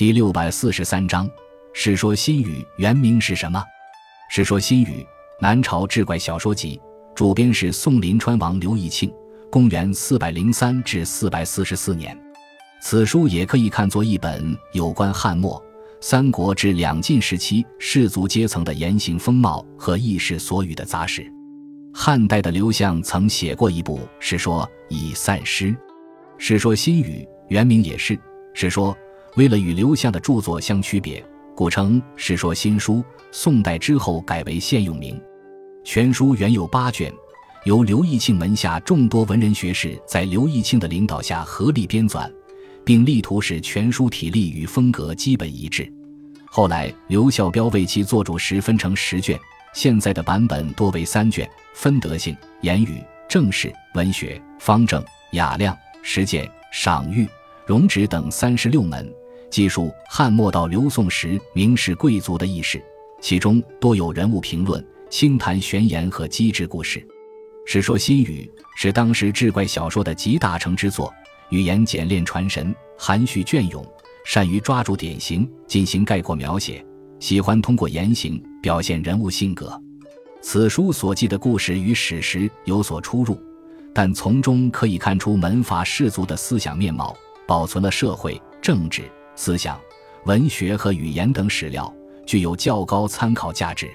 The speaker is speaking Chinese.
第六百四十三章《世说新语》原名是什么？《世说新语》南朝志怪小说集，主编是宋临川王刘义庆，公元四百零三至四百四十四年。此书也可以看作一本有关汉末、三国至两晋时期士族阶层的言行风貌和轶事所语的杂史。汉代的刘向曾写过一部《世说》，以散诗。《世说新语》原名也是《世说》。为了与刘向的著作相区别，故称《世说新书》。宋代之后改为现用名。全书原有八卷，由刘义庆门下众多文人学士在刘义庆的领导下合力编纂，并力图使全书体例与风格基本一致。后来刘孝标为其作主时分成十卷，现在的版本多为三卷，分德性、言语、政事、文学、方正、雅量、实践、赏誉、容止等三十六门。记述汉末到刘宋时名士贵族的轶事，其中多有人物评论、清谈玄言和机智故事。《史说新语》是当时志怪小说的集大成之作，语言简练传神，含蓄隽永，善于抓住典型进行概括描写，喜欢通过言行表现人物性格。此书所记的故事与史实有所出入，但从中可以看出门阀士族的思想面貌，保存了社会政治。思想、文学和语言等史料具有较高参考价值。